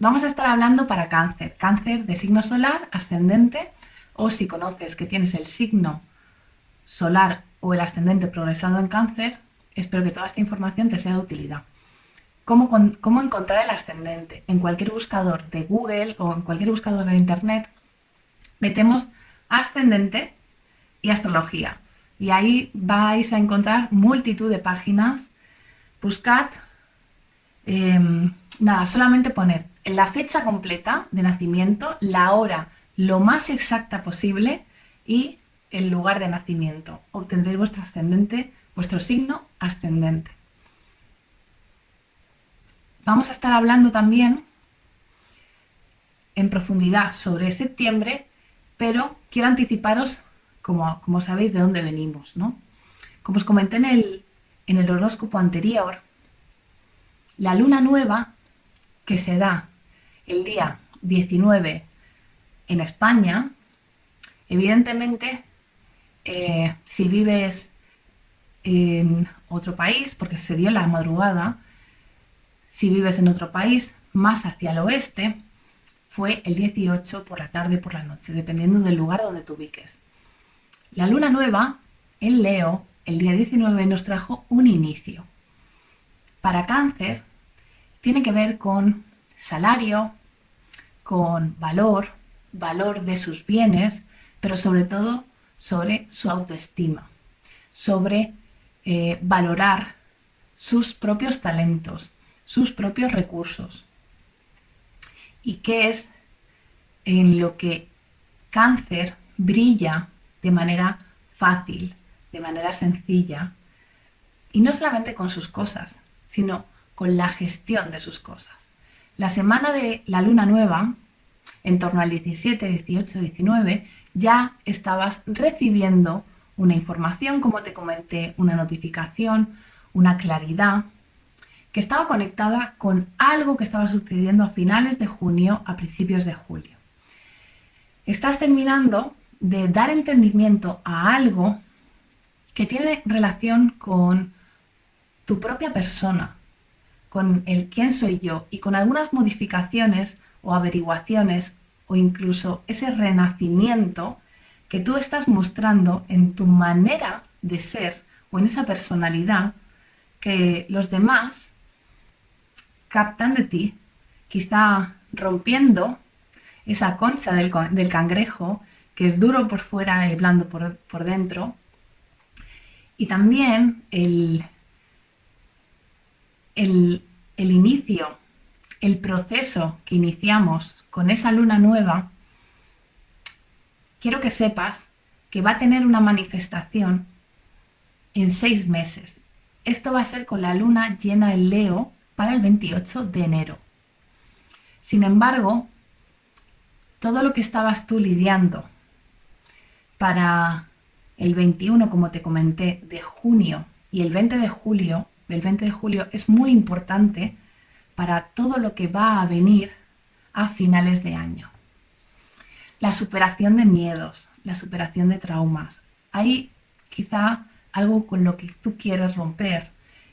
Vamos a estar hablando para cáncer, cáncer de signo solar, ascendente, o si conoces que tienes el signo solar o el ascendente progresado en cáncer, espero que toda esta información te sea de utilidad. ¿Cómo, encontrar el ascendente? En cualquier buscador de Google o en cualquier buscador de Internet, metemos ascendente y astrología. Y ahí vais a encontrar multitud de páginas. Buscad, em, nada, solamente poner la fecha completa de nacimiento, la hora lo más exacta posible y el lugar de nacimiento. Obtendréis vuestro ascendente, vuestro signo ascendente. Vamos a estar hablando también en profundidad sobre septiembre, pero quiero anticiparos, como, como sabéis, de dónde venimos. ¿no? Como os comenté en el, en el horóscopo anterior, la luna nueva que se da el día 19 en España, evidentemente, eh, si vives en otro país, porque se dio la madrugada, si vives en otro país, más hacia el oeste, fue el 18 por la tarde por la noche, dependiendo del lugar donde te ubiques. La luna nueva, en Leo, el día 19 nos trajo un inicio. Para cáncer, tiene que ver con salario, con valor, valor de sus bienes, pero sobre todo sobre su autoestima, sobre eh, valorar sus propios talentos, sus propios recursos. ¿Y qué es en lo que cáncer brilla de manera fácil, de manera sencilla, y no solamente con sus cosas, sino con la gestión de sus cosas. La semana de la luna nueva, en torno al 17, 18, 19, ya estabas recibiendo una información, como te comenté, una notificación, una claridad, que estaba conectada con algo que estaba sucediendo a finales de junio, a principios de julio. Estás terminando de dar entendimiento a algo que tiene relación con tu propia persona, con el quién soy yo y con algunas modificaciones o averiguaciones o incluso ese renacimiento que tú estás mostrando en tu manera de ser o en esa personalidad que los demás captan de ti, quizá rompiendo esa concha del, cangrejo, que es duro por fuera y blando por, por dentro. Y también el, el, el inicio, el proceso que iniciamos con esa luna nueva, quiero que sepas que va a tener una manifestación en seis meses. Esto va a ser con la luna llena en Leo para el 28 de enero. Sin embargo, todo lo que estabas tú lidiando para el 21, como te comenté, de junio y el 20 de julio, el 20 de julio es muy importante para todo lo que va a venir a finales de año. La superación de miedos, la superación de traumas. Hay quizá algo con lo que tú quieres romper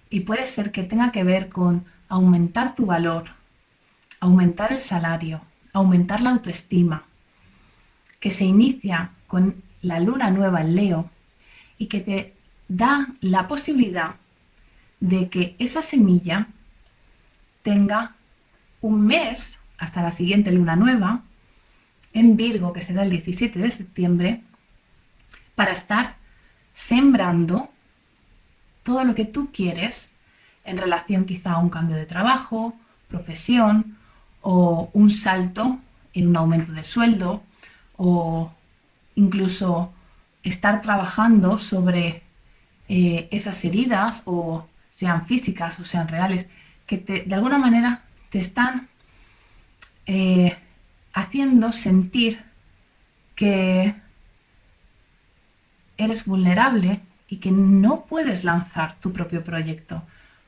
y puede ser que tenga que ver con aumentar tu valor, aumentar el salario, aumentar la autoestima, que se inicia con la luna nueva en Leo y que te da la posibilidad de que esa semilla tenga un mes hasta la siguiente luna nueva en Virgo, que será el 17 de septiembre, para estar sembrando todo lo que tú quieres en relación quizá a un cambio de trabajo, profesión o un salto en un aumento de sueldo o incluso estar trabajando sobre eh, esas heridas o sean físicas o sean reales, que de alguna manera te están eh, haciendo sentir que eres vulnerable y que no puedes lanzar tu propio proyecto.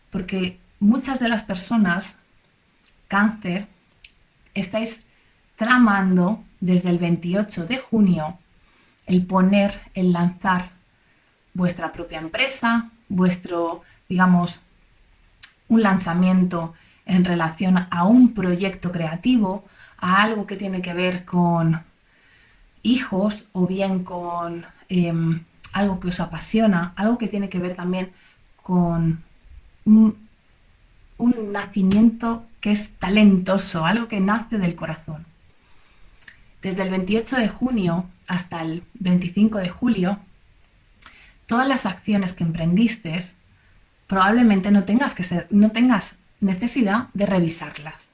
Porque muchas de las personas, cáncer, estáis tramando desde el 28 de junio el poner, el lanzar vuestra propia empresa, vuestro, digamos, un lanzamiento en relación a un proyecto creativo, a algo que tiene que ver con hijos o bien con em, algo que os apasiona, algo que tiene que ver también con un, nacimiento que es talentoso, algo que nace del corazón. Desde el 28 de junio hasta el 25 de julio, todas las acciones que emprendiste probablemente no tengas, que no tengas necesidad de revisarlas.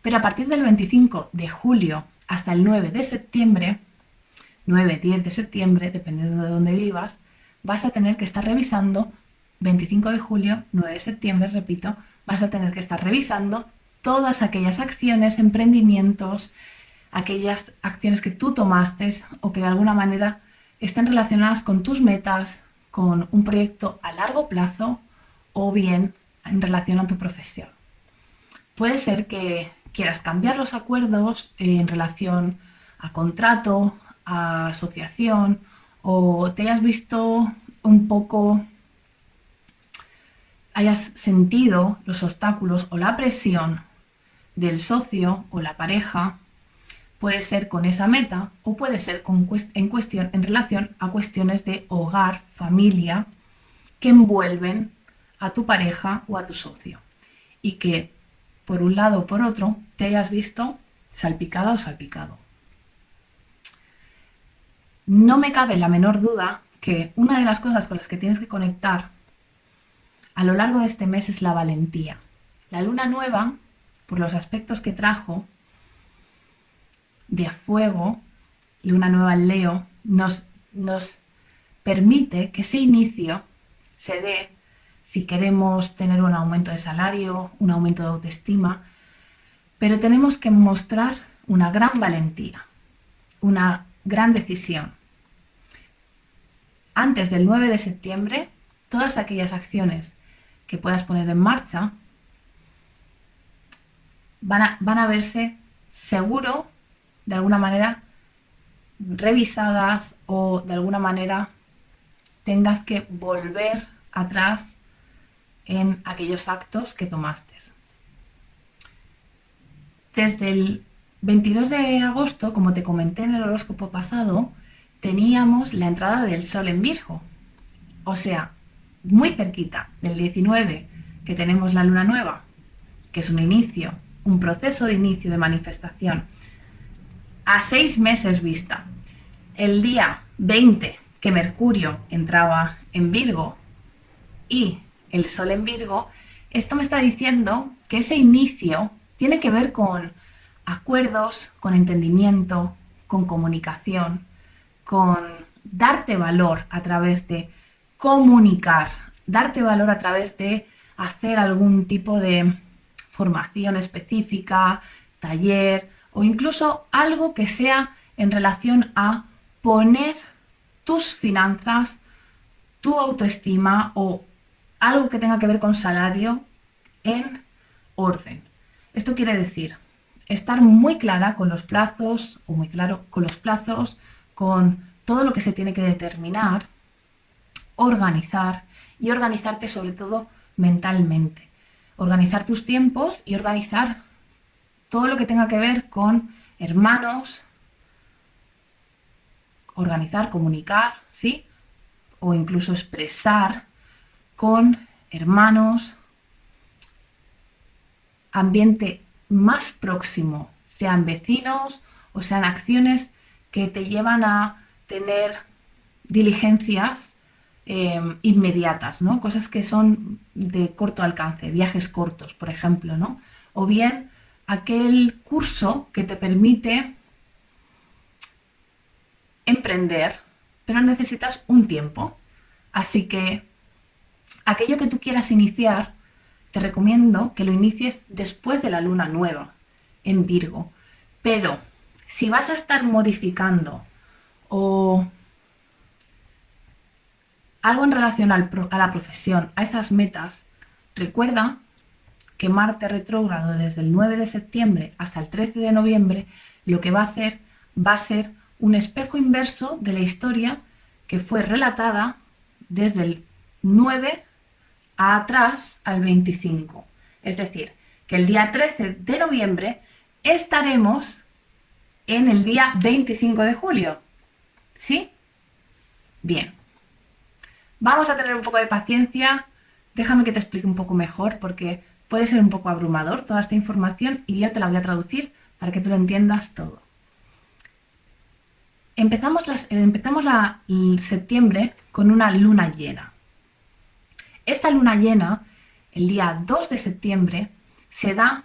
Pero a partir del 25 de julio hasta el 9 de septiembre, 9-10 de septiembre, dependiendo de dónde vivas, vas a tener que estar revisando, 25 de julio, 9 de septiembre, repito, vas a tener que estar revisando todas aquellas acciones, emprendimientos, aquellas acciones que tú tomaste o que de alguna manera estén relacionadas con tus metas, con un proyecto a largo plazo o bien en relación a tu profesión. Puede ser que quieras cambiar los acuerdos en relación a contrato, a asociación o te hayas visto un poco, hayas sentido los obstáculos o la presión del socio o la pareja Puede ser con esa meta o puede ser en cuestión en relación a cuestiones de hogar, familia, que envuelven a tu pareja o a tu socio. Y que por un lado o por otro te hayas visto salpicada o salpicado. No me cabe la menor duda que una de las cosas con las que tienes que conectar a lo largo de este mes es la valentía. La luna nueva, por los aspectos que trajo, de fuego, luna nueva en Leo, nos, nos permite que ese inicio se dé si queremos tener un aumento de salario, un aumento de autoestima, pero tenemos que mostrar una gran valentía, una gran decisión. Antes del 9 de septiembre, todas aquellas acciones que puedas poner en marcha van a, van a verse seguro de alguna manera revisadas o de alguna manera tengas que volver atrás en aquellos actos que tomaste. Desde el 22 de agosto, como te comenté en el horóscopo pasado, teníamos la entrada del Sol en Virgo. O sea, muy cerquita del 19 que tenemos la luna nueva, que es un inicio, un proceso de inicio de manifestación a seis meses vista. El día 20 que Mercurio entraba en Virgo y el Sol en Virgo, esto me está diciendo que ese inicio tiene que ver con acuerdos, con entendimiento, con comunicación, con darte valor a través de comunicar, darte valor a través de hacer algún tipo de formación específica, taller, o incluso algo que sea en relación a poner tus finanzas, tu autoestima o algo que tenga que ver con salario en orden. Esto quiere decir estar muy clara con los plazos o muy claro con los plazos, con todo lo que se tiene que determinar, organizar y organizarte sobre todo mentalmente. Organizar tus tiempos y organizar todo lo que tenga que ver con hermanos, organizar, comunicar, ¿sí? O incluso expresar con hermanos, ambiente más próximo, sean vecinos o sean acciones que te llevan a tener diligencias eh, inmediatas, ¿no? Cosas que son de corto alcance, viajes cortos, por ejemplo, ¿no? O bien aquel curso que te permite emprender, pero necesitas un tiempo. Así que aquello que tú quieras iniciar, te recomiendo que lo inicies después de la luna nueva en Virgo. Pero si vas a estar modificando o algo en relación a la profesión, a esas metas, recuerda que Marte retrógrado desde el 9 de septiembre hasta el 13 de noviembre, lo que va a hacer va a ser un espejo inverso de la historia que fue relatada desde el 9 a atrás al 25. Es decir, que el día 13 de noviembre estaremos en el día 25 de julio. ¿Sí? Bien. Vamos a tener un poco de paciencia. Déjame que te explique un poco mejor porque puede ser un poco abrumador toda esta información y yo te la voy a traducir para que tú lo entiendas todo. Empezamos, empezamos la, septiembre con una luna llena. Esta luna llena, el día 2 de septiembre, se da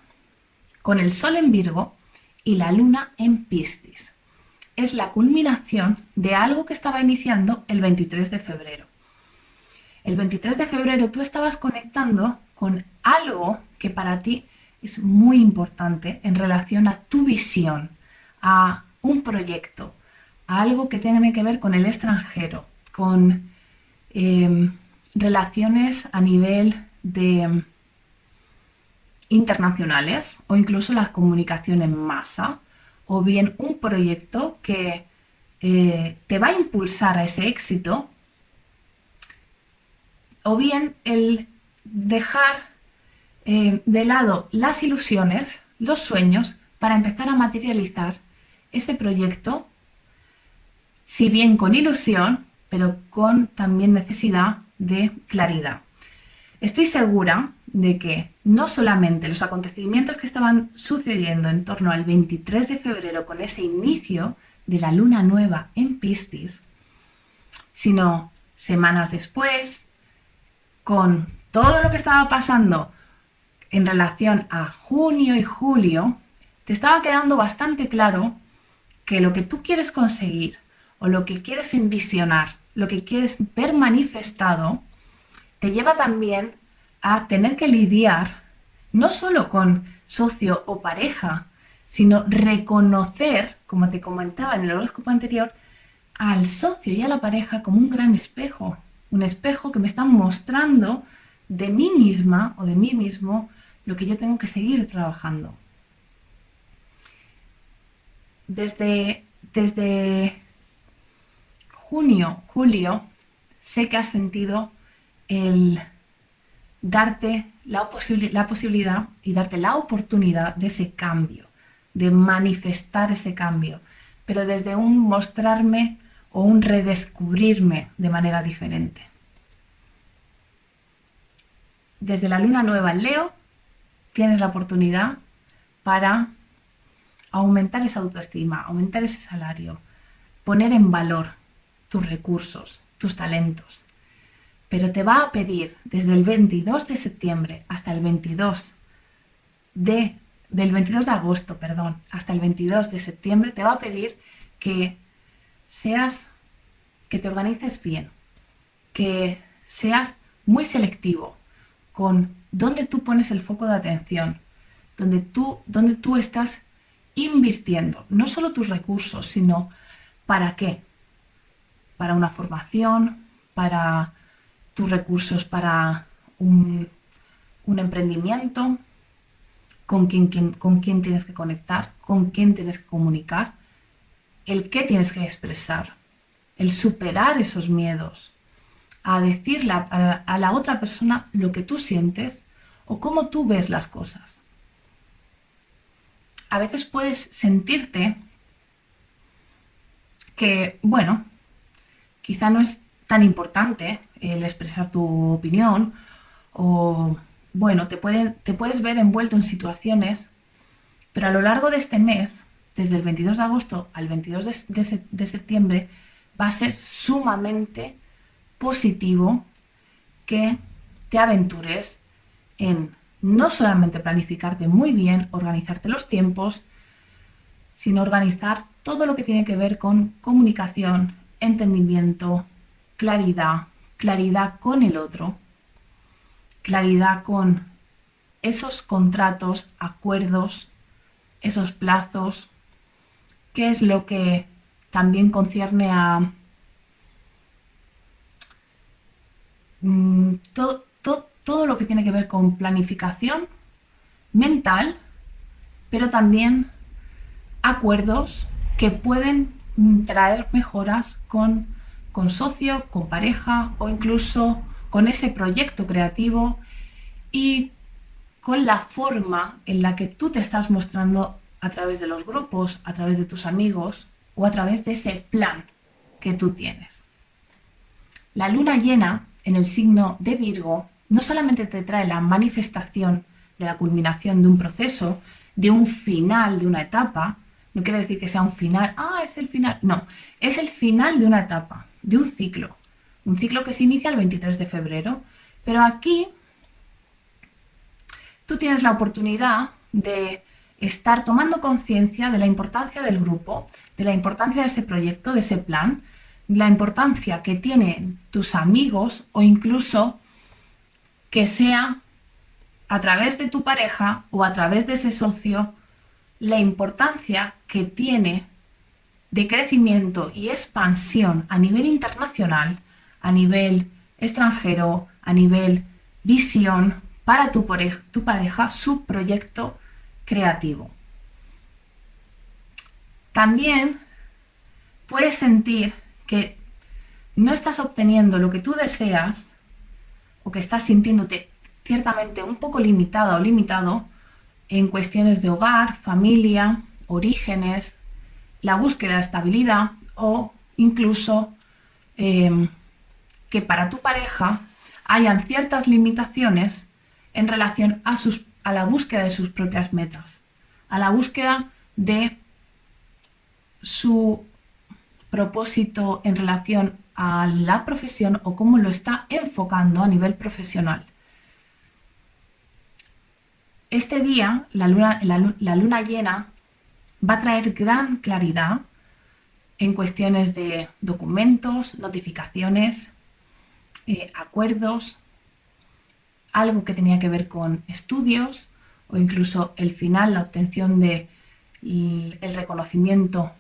con el Sol en Virgo y la Luna en Piscis. Es la culminación de algo que estaba iniciando el 23 de febrero. El 23 de febrero tú estabas conectando con algo que para ti es muy importante en relación a tu visión, a un proyecto, a algo que tenga que ver con el extranjero, con em, relaciones a nivel de internacionales o incluso la comunicación en masa o bien un proyecto que eh, te va a impulsar a ese éxito o bien el dejar eh, de lado las ilusiones, los sueños, para empezar a materializar ese proyecto, si bien con ilusión, pero con también necesidad de claridad. Estoy segura de que no solamente los acontecimientos que estaban sucediendo en torno al 23 de febrero con ese inicio de la luna nueva en Piscis, sino semanas después, con todo lo que estaba pasando en relación a junio y julio, te estaba quedando bastante claro que lo que tú quieres conseguir o lo que quieres envisionar, lo que quieres ver manifestado, te lleva también a tener que lidiar no solo con socio o pareja, sino reconocer, como te comentaba en el horóscopo anterior, al socio y a la pareja como un gran espejo, un espejo que me está mostrando de mí misma o de mí mismo lo que yo tengo que seguir trabajando. Desde, desde junio, julio, sé que has sentido el darte la, posibilidad y darte la oportunidad de ese cambio, de manifestar ese cambio, pero desde un mostrarme o un redescubrirme de manera diferente. Desde la luna nueva en Leo tienes la oportunidad para aumentar esa autoestima, aumentar ese salario, poner en valor tus recursos, tus talentos, pero te va a pedir desde el 22 de septiembre hasta el 22 de, del 22 de agosto, perdón, hasta el 22 de septiembre, te va a pedir que seas, que te organices bien, que seas muy selectivo con dónde tú pones el foco de atención, donde tú, donde tú estás invirtiendo, no solo tus recursos, sino para qué, para una formación, para tus recursos para un, emprendimiento, con quién, tienes que conectar, con quién tienes que comunicar, el qué tienes que expresar, el superar esos miedos, a decirle a, la otra persona lo que tú sientes o cómo tú ves las cosas. A veces puedes sentirte que, bueno, quizá no es tan importante el expresar tu opinión o, bueno, te, te puedes ver envuelto en situaciones, pero a lo largo de este mes, desde el 22 de agosto al 22 de, de septiembre, va a ser sumamente positivo que te aventures en no solamente planificarte muy bien, organizarte los tiempos, sino organizar todo lo que tiene que ver con comunicación, entendimiento, claridad, claridad con el otro, claridad con esos contratos, acuerdos, esos plazos, qué es lo que también concierne a mm, todo, todo lo que tiene que ver con planificación mental, pero también acuerdos que pueden traer mejoras con con socio, con pareja o incluso con ese proyecto creativo y con la forma en la que tú te estás mostrando a través de los grupos, a través de tus amigos o a través de ese plan que tú tienes. La luna llena en el signo de Virgo no solamente te trae la manifestación de la culminación de un proceso, de un final de una etapa, no quiere decir que sea un final, ah, es el final, no, es el final de una etapa, de un ciclo, un ciclo que se inicia el 23 de febrero, pero aquí tú tienes la oportunidad de estar tomando conciencia de la importancia del grupo, de la importancia de ese proyecto, de ese plan, la importancia que tienen tus amigos o incluso que sea a través de tu pareja o a través de ese socio la importancia que tiene de crecimiento y expansión a nivel internacional, a nivel extranjero, a nivel visión para tu pareja, su proyecto creativo. También puedes sentir que no estás obteniendo lo que tú deseas o que estás sintiéndote ciertamente un poco limitada o limitado en cuestiones de hogar, familia, orígenes, la búsqueda de estabilidad o incluso em, que para tu pareja hayan ciertas limitaciones en relación a, sus, a la búsqueda de sus propias metas, a la búsqueda de su propósito en relación a la profesión o cómo lo está enfocando a nivel profesional. Este día, la luna, llena va a traer gran claridad en cuestiones de documentos, notificaciones, eh, acuerdos, algo que tenía que ver con estudios o incluso el final, la obtención de reconocimiento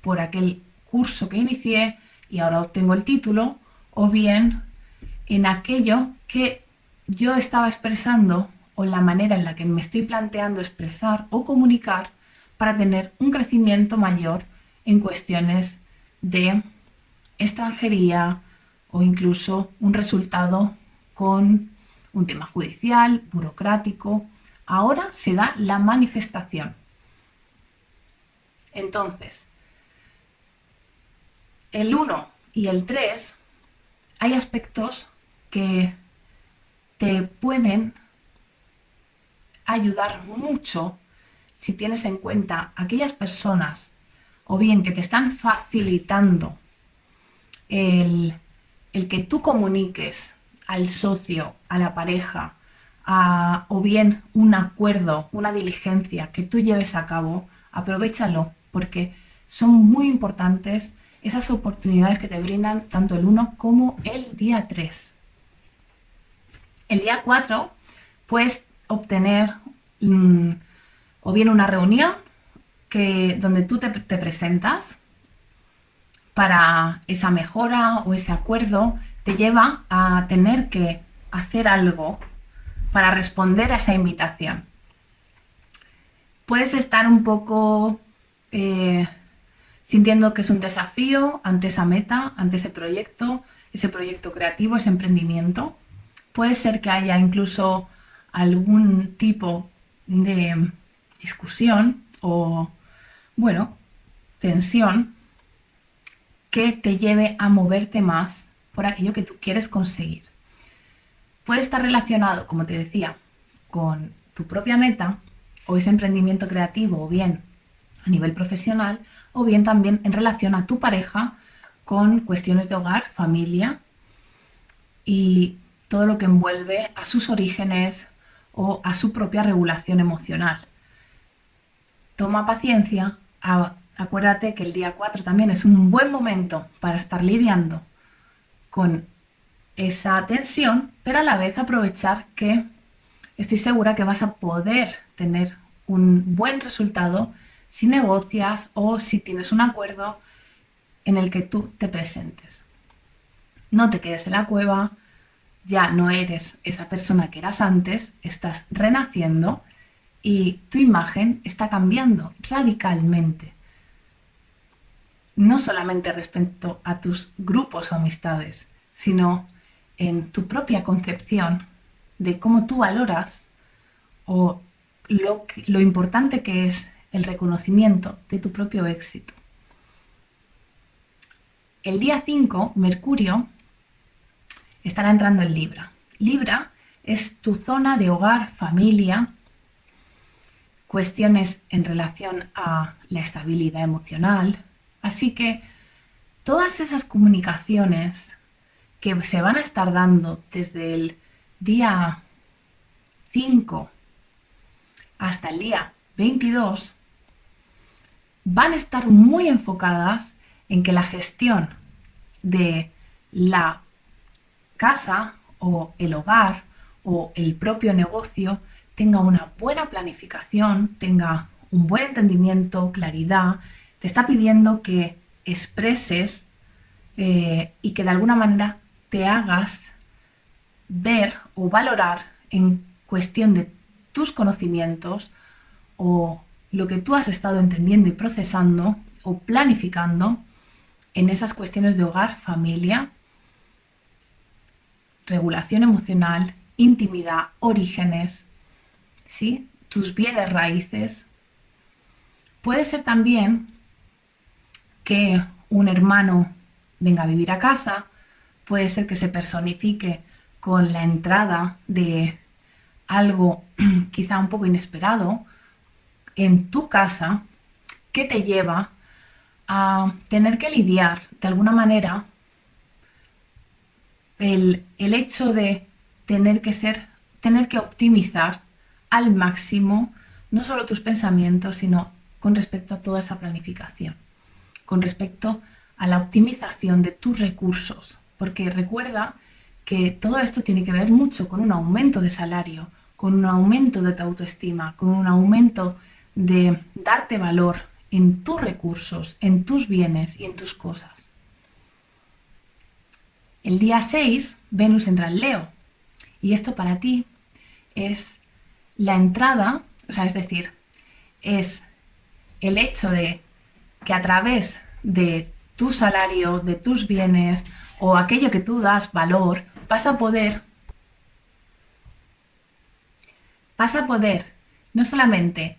por aquel curso que inicié y ahora obtengo el título, o bien en aquello que yo estaba expresando o la manera en la que me estoy planteando expresar o comunicar para tener un crecimiento mayor en cuestiones de extranjería o incluso un resultado con un tema judicial, burocrático. Ahora se da la manifestación. Entonces, el 1 y el 3 hay aspectos que te pueden ayudar mucho si tienes en cuenta aquellas personas o bien que te están facilitando el, que tú comuniques al socio, a la pareja, o bien un acuerdo, una diligencia que tú lleves a cabo, aprovechalo porque son muy importantes esas oportunidades que te brindan tanto el 1 como el día 3. El día 4 puedes obtener mm, o bien una reunión que, donde tú te, presentas para esa mejora o ese acuerdo, te lleva a tener que hacer algo para responder a esa invitación. Puedes estar un poco eh, sintiendo que es un desafío ante esa meta, ante ese proyecto, ese proyecto creativo, ese emprendimiento. Puede ser que haya incluso algún tipo de discusión o, bueno, tensión que te lleve a moverte más por aquello que tú quieres conseguir. Puede estar relacionado, como te decía, con tu propia meta o ese emprendimiento creativo o bien a nivel profesional o bien también en relación a tu pareja con cuestiones de hogar, familia y todo lo que envuelve a sus orígenes o a su propia regulación emocional. Toma paciencia, acuérdate que el día 4 también es un buen momento para estar lidiando con esa tensión, pero a la vez aprovechar que estoy segura que vas a poder tener un buen resultado si negocias o si tienes un acuerdo en el que tú te presentes. No te quedes en la cueva, ya no eres esa persona que eras antes, estás renaciendo y tu imagen está cambiando radicalmente. No solamente respecto a tus grupos o amistades, sino en tu propia concepción de cómo tú valoras o lo, lo importante que es el reconocimiento de tu propio éxito. El día 5, Mercurio estará entrando en Libra. Libra es tu zona de hogar, familia, cuestiones en relación a la estabilidad emocional. Así que todas esas comunicaciones que se van a estar dando desde el día 5 hasta el día 22 van a estar muy enfocadas en que la gestión de la casa o el hogar o el propio negocio tenga una buena planificación, tenga un buen entendimiento, claridad, te está pidiendo que expreses eh, y que de alguna manera te hagas ver o valorar en cuestión de tus conocimientos o lo que tú has estado entendiendo y procesando o planificando en esas cuestiones de hogar, familia, regulación emocional, intimidad, orígenes, ¿sí? tus bienes raíces. Puede ser también que un hermano venga a vivir a casa, puede ser que se personifique con la entrada de algo quizá un poco inesperado en tu casa que te lleva a tener que lidiar de alguna manera el, el hecho de tener que ser, tener que optimizar al máximo no solo tus pensamientos, sino con respecto a toda esa planificación, con respecto a la optimización de tus recursos, porque recuerda que todo esto tiene que ver mucho con un aumento de salario, con un aumento de tu autoestima, con un aumento de darte valor en tus recursos, en tus bienes y en tus cosas. El día 6, Venus entra en Leo. Y esto para ti es la entrada, o sea, es decir, es el hecho de que a través de tu salario, de tus bienes o aquello que tú das valor, vas a poder vas a poder no solamente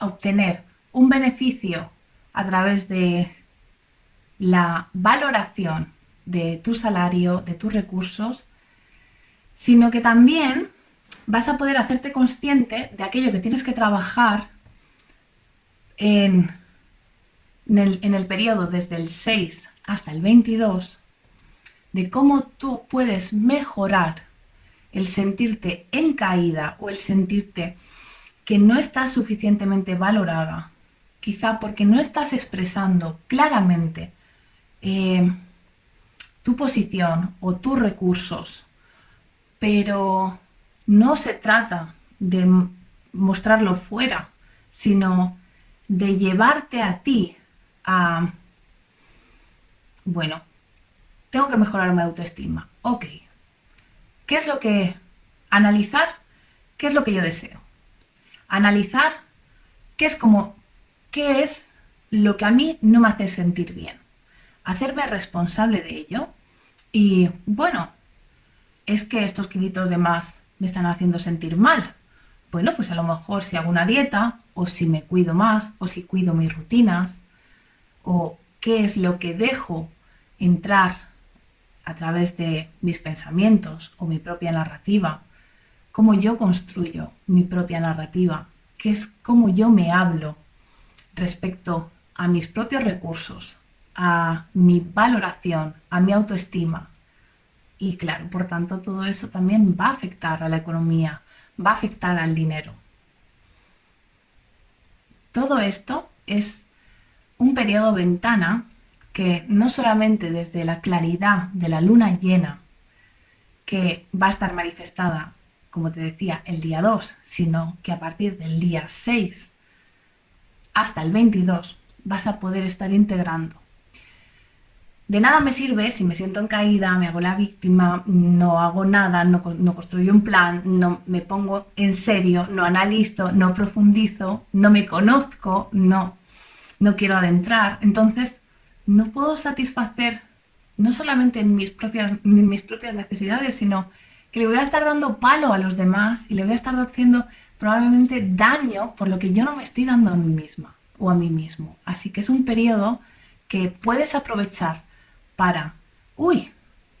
obtener un beneficio a través de la valoración de tu salario, de tus recursos, sino que también vas a poder hacerte consciente de aquello que tienes que trabajar en, el, en el periodo desde el 6 hasta el 22, de cómo tú puedes mejorar el sentirte en caída o el sentirte que no estás suficientemente valorada, quizá porque no estás expresando claramente eh, tu posición o tus recursos, pero no se trata de mostrarlo fuera, sino de llevarte a ti a, bueno, tengo que mejorar mi autoestima. Ok, ¿qué es lo que... Analizar qué es lo que yo deseo analizar qué es como, qué es lo que a mí no me hace sentir bien, hacerme responsable de ello y bueno, es que estos kilitos de más me están haciendo sentir mal. Bueno, pues a lo mejor si hago una dieta o si me cuido más o si cuido mis rutinas o qué es lo que dejo entrar a través de mis pensamientos o mi propia narrativa cómo yo construyo mi propia narrativa, que es cómo yo me hablo respecto a mis propios recursos, a mi valoración, a mi autoestima. Y claro, por tanto, todo eso también va a afectar a la economía, va a afectar al dinero. Todo esto es un periodo ventana que no solamente desde la claridad de la luna llena, que va a estar manifestada como te decía, el día 2, sino que a partir del día 6 hasta el 22 vas a poder estar integrando. De nada me sirve si me siento en caída, me hago la víctima, no hago nada, no, construyo un plan, no me pongo en serio, no analizo, no profundizo, no me conozco, no, no quiero adentrar. Entonces, no puedo satisfacer no solamente mis propias, mis propias necesidades, sino que le voy a estar dando palo a los demás y le voy a estar haciendo probablemente daño por lo que yo no me estoy dando a mí misma o a mí mismo. Así que es un periodo que puedes aprovechar para, uy,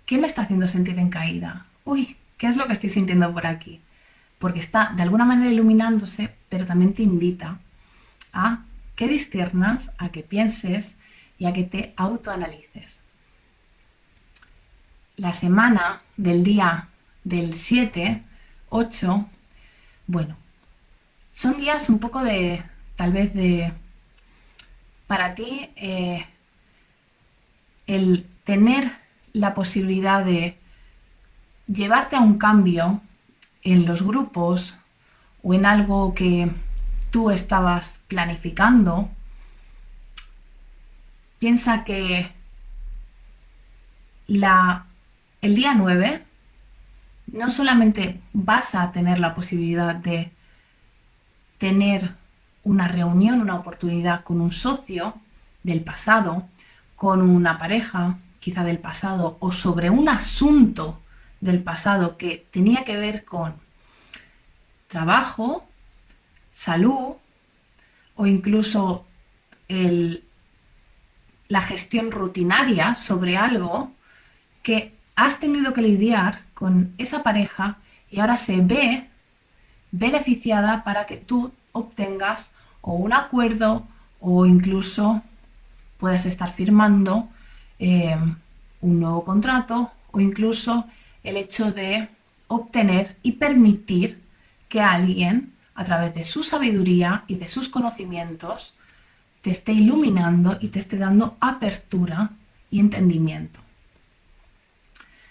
¿qué me está haciendo sentir en caída? Uy, ¿qué es lo que estoy sintiendo por aquí? Porque está de alguna manera iluminándose, pero también te invita a que disciernas, a que pienses y a que te autoanalices. La semana del día del 7, 8, bueno, son días un poco de, tal vez de, para ti, eh, el tener la posibilidad de llevarte a un cambio en los grupos o en algo que tú estabas planificando, piensa que la, el día 9 no solamente vas a tener la posibilidad de tener una reunión, una oportunidad con un socio del pasado, con una pareja quizá del pasado o sobre un asunto del pasado que tenía que ver con trabajo, salud o incluso la gestión rutinaria sobre algo que has tenido que lidiar con esa pareja y ahora se ve beneficiada para que tú obtengas o un acuerdo o incluso puedas estar firmando eh, un nuevo contrato o incluso el hecho de obtener y permitir que alguien, a través de su sabiduría y de sus conocimientos, te esté iluminando y te esté dando apertura y entendimiento.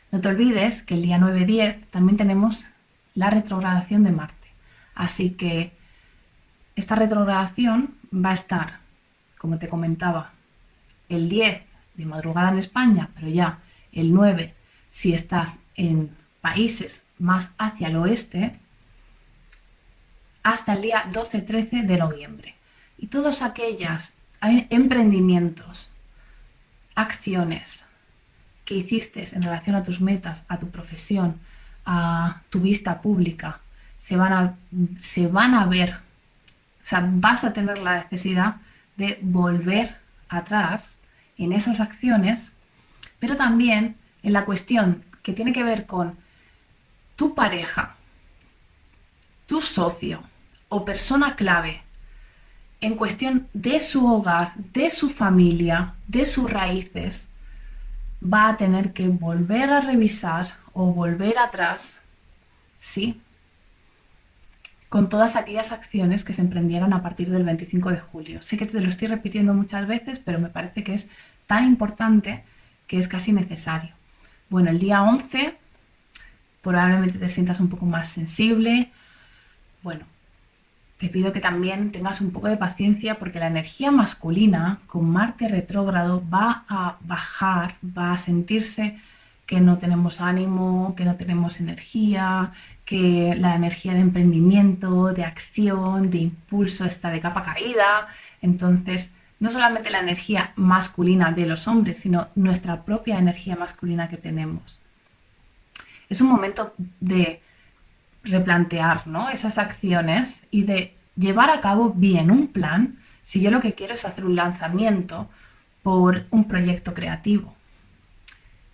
No te olvides que el día 9-10 también tenemos la retrogradación de Marte. Así que esta retrogradación va a estar, como te comentaba, el 10 de madrugada en España, pero ya el 9 si estás en países más hacia el oeste, hasta el día 12-13 de noviembre. Y todos aquellos emprendimientos, acciones que hiciste en relación a tus metas, a tu profesión, a tu vista pública, se van a, se van a ver, o sea, vas a tener la necesidad de volver atrás en esas acciones, pero también en la cuestión que tiene que ver con tu pareja, tu socio o persona clave en cuestión de su hogar, de su familia, de sus raíces, va a tener que volver a revisar o volver atrás, ¿sí? Con todas aquellas acciones que se emprendieron a partir del 25 de julio. Sé que te lo estoy repitiendo muchas veces, pero me parece que es tan importante que es casi necesario. Bueno, el día 11 probablemente te sientas un poco más sensible. Bueno, te pido que también tengas un poco de paciencia porque la energía masculina con Marte retrógrado va a bajar, va a sentirse que no tenemos ánimo, que no tenemos energía, que la energía de emprendimiento, de acción, de impulso está de capa caída. Entonces, no solamente la energía masculina de los hombres, sino nuestra propia energía masculina que tenemos. Es un momento de replantear esas acciones y de llevar a cabo bien un plan si yo lo que quiero es hacer un lanzamiento por un proyecto creativo.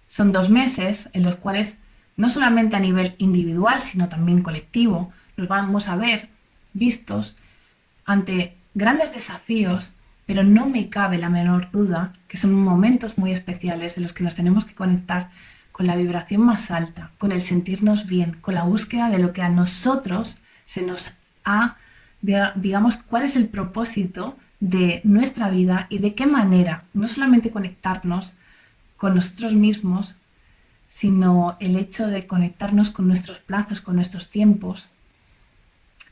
Son dos meses en los cuales no solamente a nivel individual, sino también colectivo, nos vamos a ver vistos ante grandes desafíos, pero no me cabe la menor duda que son momentos muy especiales en los que nos tenemos que conectar con la vibración más alta, con el sentirnos bien, con la búsqueda de lo que a nosotros se nos ha, digamos, cuál es el propósito de nuestra vida y de qué manera, no solamente conectarnos con nosotros mismos, sino el hecho de conectarnos con nuestros plazos, con nuestros tiempos,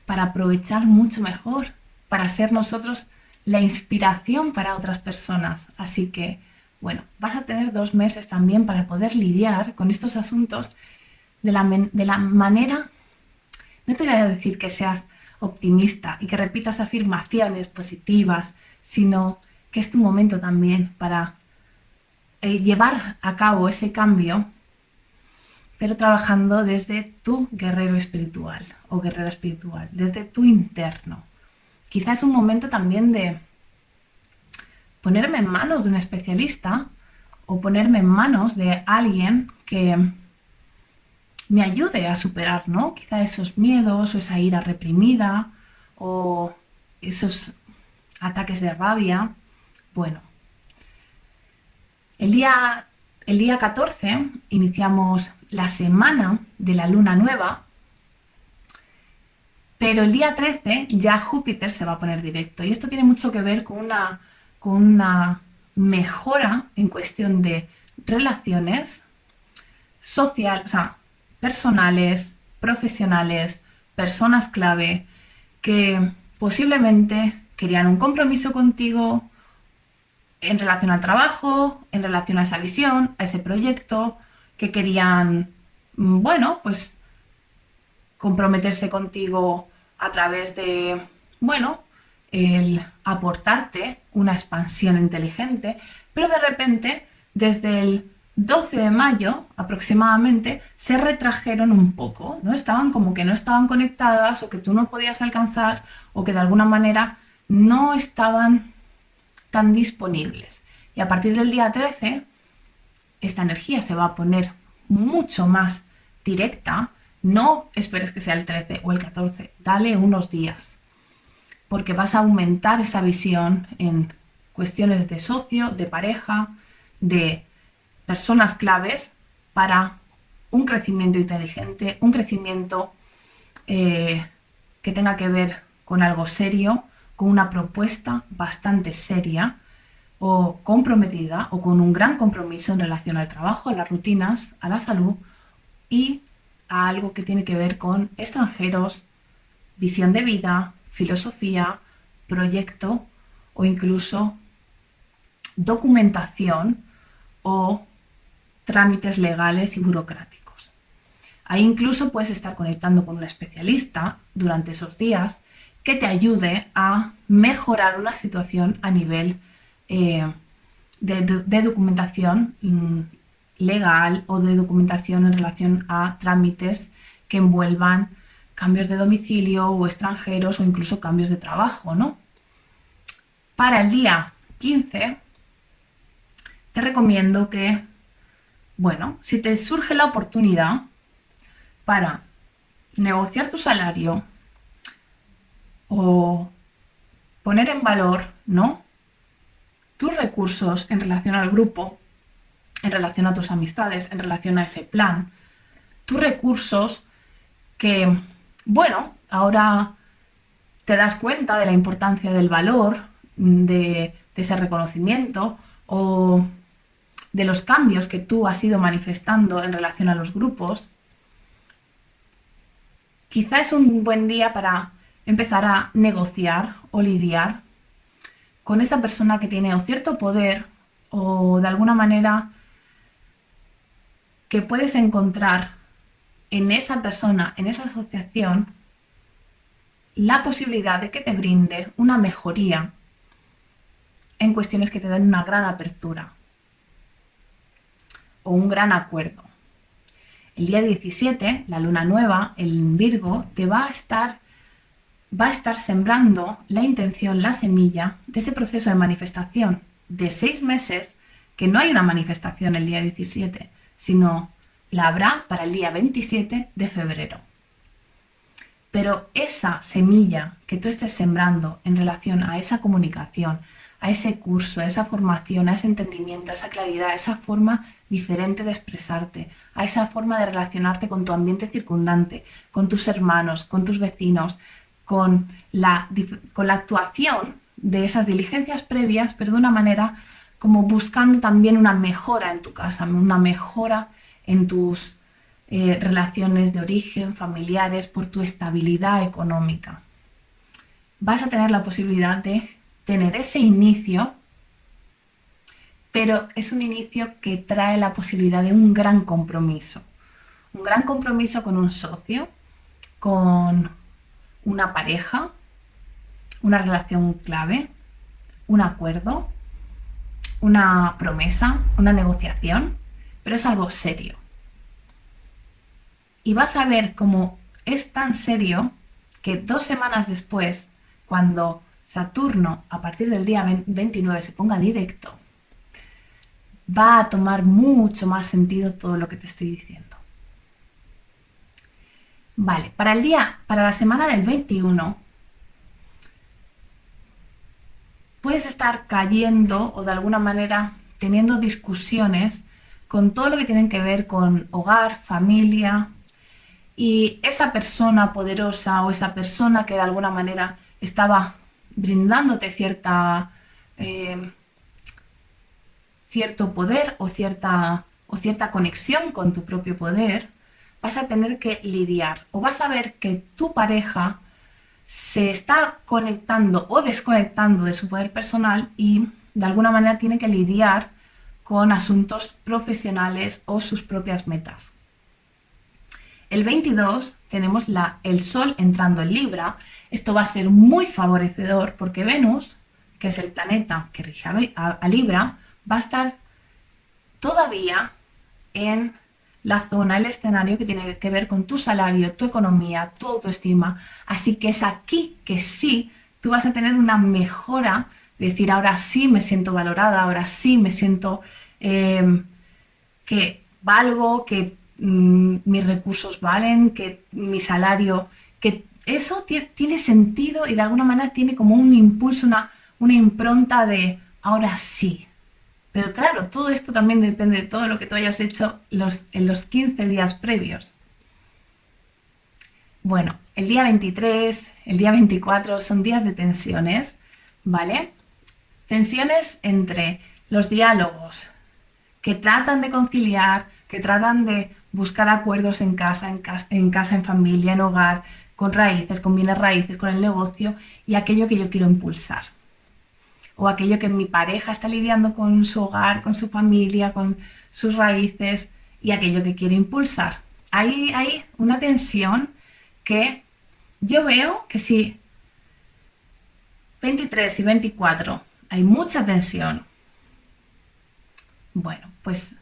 para aprovechar mucho mejor, para ser nosotros la inspiración para otras personas. Así que bueno, vas a tener dos meses también para poder lidiar con estos asuntos de la, de la manera, no te voy a decir que seas optimista y que repitas afirmaciones positivas, sino que es tu momento también para eh, llevar a cabo ese cambio pero trabajando desde tu guerrero espiritual o guerrera espiritual, desde tu interno. Quizás es un momento también de ponerme en manos de un especialista o ponerme en manos de alguien que me ayude a superar, ¿no? Quizá esos miedos o esa ira reprimida o esos ataques de rabia. Bueno, el día, el día 14 iniciamos la semana de la luna nueva, pero el día 13 ya Júpiter se va a poner directo. Y esto tiene mucho que ver con una, con una mejora en cuestión de relaciones social, o sea, personales, profesionales, personas clave que posiblemente querían un compromiso contigo en relación al trabajo, en relación a esa visión, a ese proyecto, que querían, mm, bueno, pues comprometerse contigo a través de, bueno, el aportarte una expansión inteligente, pero de repente, desde el 12 de mayo aproximadamente, se retrajeron un poco, ¿no? Estaban como que no estaban conectadas o que tú no podías alcanzar o que de alguna manera no estaban tan disponibles. Y a partir del día 13, esta energía se va a poner mucho más directa. No esperes que sea el 13 o el 14, dale unos días porque vas a aumentar esa visión en cuestiones de socio, de pareja, de personas claves para un crecimiento inteligente, un crecimiento eh, que tenga que ver con algo serio, con una propuesta bastante seria o comprometida o con un gran compromiso en relación al trabajo, a las rutinas, a la salud y a algo que tiene que ver con extranjeros, visión de vida, filosofía, proyecto o incluso documentación o trámites legales y burocráticos. Ahí incluso puedes estar conectando con un especialista durante esos días que te ayude a mejorar una situación a nivel eh, de, documentación mm, legal o de documentación en relación a trámites que envuelvan cambios de domicilio o extranjeros o incluso cambios de trabajo, ¿no? Para el día 15 te recomiendo que, bueno, si te surge la oportunidad para negociar tu salario o poner en valor, ¿no? Tus recursos en relación al grupo, en relación a tus amistades, en relación a ese plan, tus recursos que bueno, ahora te das cuenta de la importancia del valor, de, ese reconocimiento o de los cambios que tú has ido manifestando en relación a los grupos, quizá es un buen día para empezar a negociar o lidiar con esa persona que tiene cierto poder o de alguna manera que puedes encontrar en esa persona, en esa asociación, la posibilidad de que te brinde una mejoría en cuestiones que te den una gran apertura o un gran acuerdo. El día 17, la luna nueva, el Virgo, te va a estar va a estar sembrando la intención, la semilla de ese proceso de manifestación de seis meses, que no hay una manifestación el día 17, sino la habrá para el día 27 de febrero. Pero esa semilla que tú estés sembrando en relación a esa comunicación, a ese curso, a esa formación, a ese entendimiento, a esa claridad, a esa forma diferente de expresarte, a esa forma de relacionarte con tu ambiente circundante, con tus hermanos, con tus vecinos, con la, con la actuación de esas diligencias previas, pero de una manera como buscando también una mejora en tu casa, una mejora en tus eh, relaciones de origen, familiares, por tu estabilidad económica. Vas a tener la posibilidad de tener ese inicio, pero es un inicio que trae la posibilidad de un gran compromiso. Un gran compromiso con un socio, con una pareja, una relación clave, un acuerdo, una promesa, una negociación pero es algo serio. y vas a ver cómo es tan serio que dos semanas después, cuando Saturno a partir del día 29 se ponga directo, va a tomar mucho más sentido todo lo que te estoy diciendo. Vale, para el día, para la semana del 21, puedes estar cayendo o de alguna manera teniendo discusiones con todo lo que tienen que ver con hogar, familia, y esa persona poderosa o esa persona que de alguna manera estaba brindándote cierta, eh, cierto poder o cierta, o cierta conexión con tu propio poder, vas a tener que lidiar o vas a ver que tu pareja se está conectando o desconectando de su poder personal y de alguna manera tiene que lidiar con asuntos profesionales o sus propias metas. El 22 tenemos la, el Sol entrando en Libra. Esto va a ser muy favorecedor porque Venus, que es el planeta que rige a, Libra, va a estar todavía en la zona, el escenario que tiene que ver con tu salario, tu economía, tu autoestima. Así que es aquí que sí, tú vas a tener una mejora, decir, ahora sí me siento valorada, ahora sí me siento eh, que valgo, que Mm, mis recursos valen, que mi salario, que eso tiene sentido y de alguna manera tiene como un impulso, una, una impronta de ahora sí. Pero claro, todo esto también depende de todo lo que tú hayas hecho los, en los 15 días previos. Bueno, el día 23, el día 24 son días de tensiones, ¿vale? Tensiones entre los diálogos que tratan de conciliar, que tratan de buscar acuerdos en casa, en casa, en, casa, en familia, en hogar, con raíces, con bienes raíces, con el negocio y aquello que yo quiero impulsar. O aquello que mi pareja está lidiando con su hogar, con su familia, con sus raíces y aquello que quiere impulsar. Hay, hay una tensión que yo veo que si 23 y 24 hay mucha tensión, bueno, pues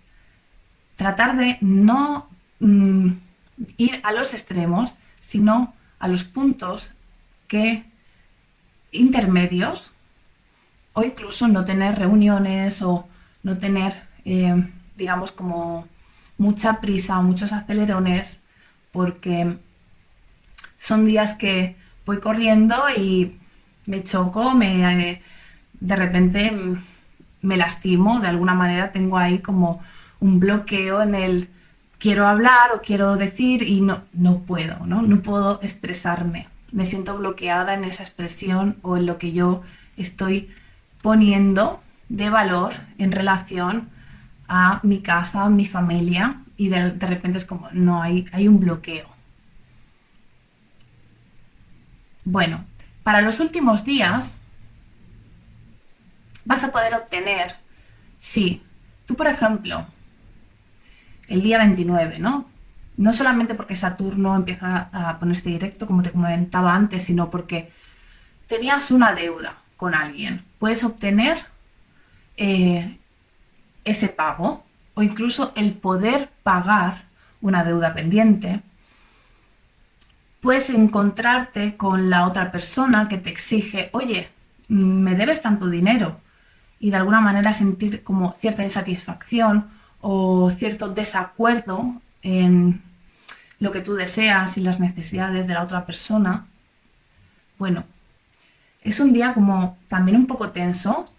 tratar de no mm, ir a los extremos, sino a los puntos que intermedios o incluso no tener reuniones o no tener, eh, digamos, como mucha prisa o muchos acelerones porque son días que voy corriendo y me choco, me, eh, de repente me lastimo, de alguna manera tengo ahí como un bloqueo en el quiero hablar o quiero decir y no, no puedo, ¿no? No puedo expresarme. Me siento bloqueada en esa expresión o en lo que yo estoy poniendo de valor en relación a mi casa, mi familia y de, repente es como, no, hay, hay un bloqueo. Bueno, para los últimos días vas a poder obtener, sí, tú por ejemplo, el día 29, ¿no? No solamente porque Saturno empieza a ponerse directo, como te comentaba antes, sino porque tenías una deuda con alguien. Puedes obtener eh, ese pago o incluso el poder pagar una deuda pendiente. Puedes encontrarte con la otra persona que te exige, oye, me debes tanto dinero y de alguna manera sentir como cierta insatisfacción o cierto desacuerdo en lo que tú deseas y las necesidades de la otra persona, bueno, es un día como también un poco tenso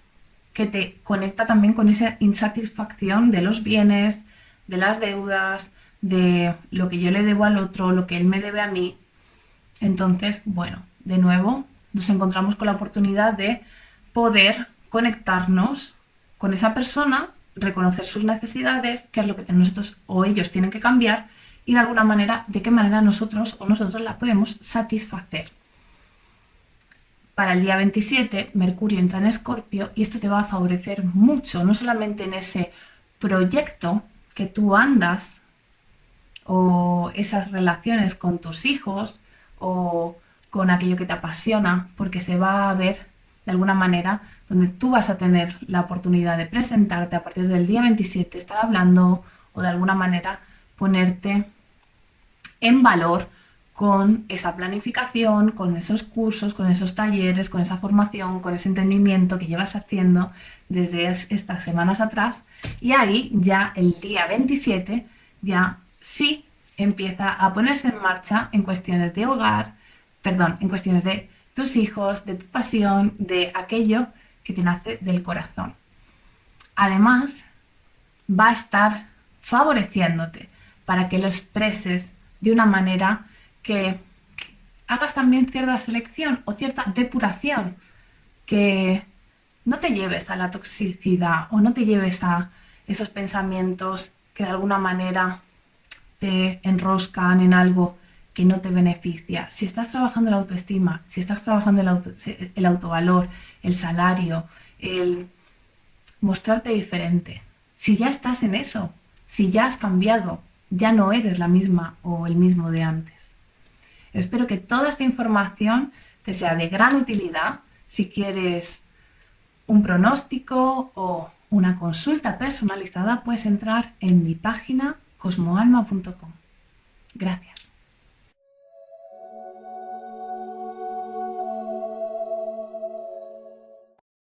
que te conecta también con esa insatisfacción de los bienes, de las deudas, de lo que yo le debo al otro, lo que él me debe a mí. Entonces, bueno, de nuevo nos encontramos con la oportunidad de poder conectarnos con esa persona reconocer sus necesidades, qué es lo que nosotros o ellos tienen que cambiar y de alguna manera de qué manera nosotros o nosotros la podemos satisfacer. Para el día 27, Mercurio entra en Escorpio y esto te va a favorecer mucho, no solamente en ese proyecto que tú andas o esas relaciones con tus hijos o con aquello que te apasiona, porque se va a ver de alguna manera donde tú vas a tener la oportunidad de presentarte a partir del día 27, estar hablando o de alguna manera ponerte en valor con esa planificación, con esos cursos, con esos talleres, con esa formación, con ese entendimiento que llevas haciendo desde estas semanas atrás. Y ahí ya el día 27 ya sí empieza a ponerse en marcha en cuestiones de hogar, perdón, en cuestiones de tus hijos, de tu pasión, de aquello que te nace del corazón. Además, va a estar favoreciéndote para que lo expreses de una manera que hagas también cierta selección o cierta depuración, que no te lleves a la toxicidad o no te lleves a esos pensamientos que de alguna manera te enroscan en algo que no te beneficia. Si estás trabajando la autoestima, si estás trabajando el, autovalor, el salario, el mostrarte diferente, si ya estás en eso, si ya has cambiado, ya no eres la misma o el mismo de antes. Espero que toda esta información te sea de gran utilidad si quieres un pronóstico o una consulta personalizada, puedes entrar en mi página cosmoalma.com. Gracias.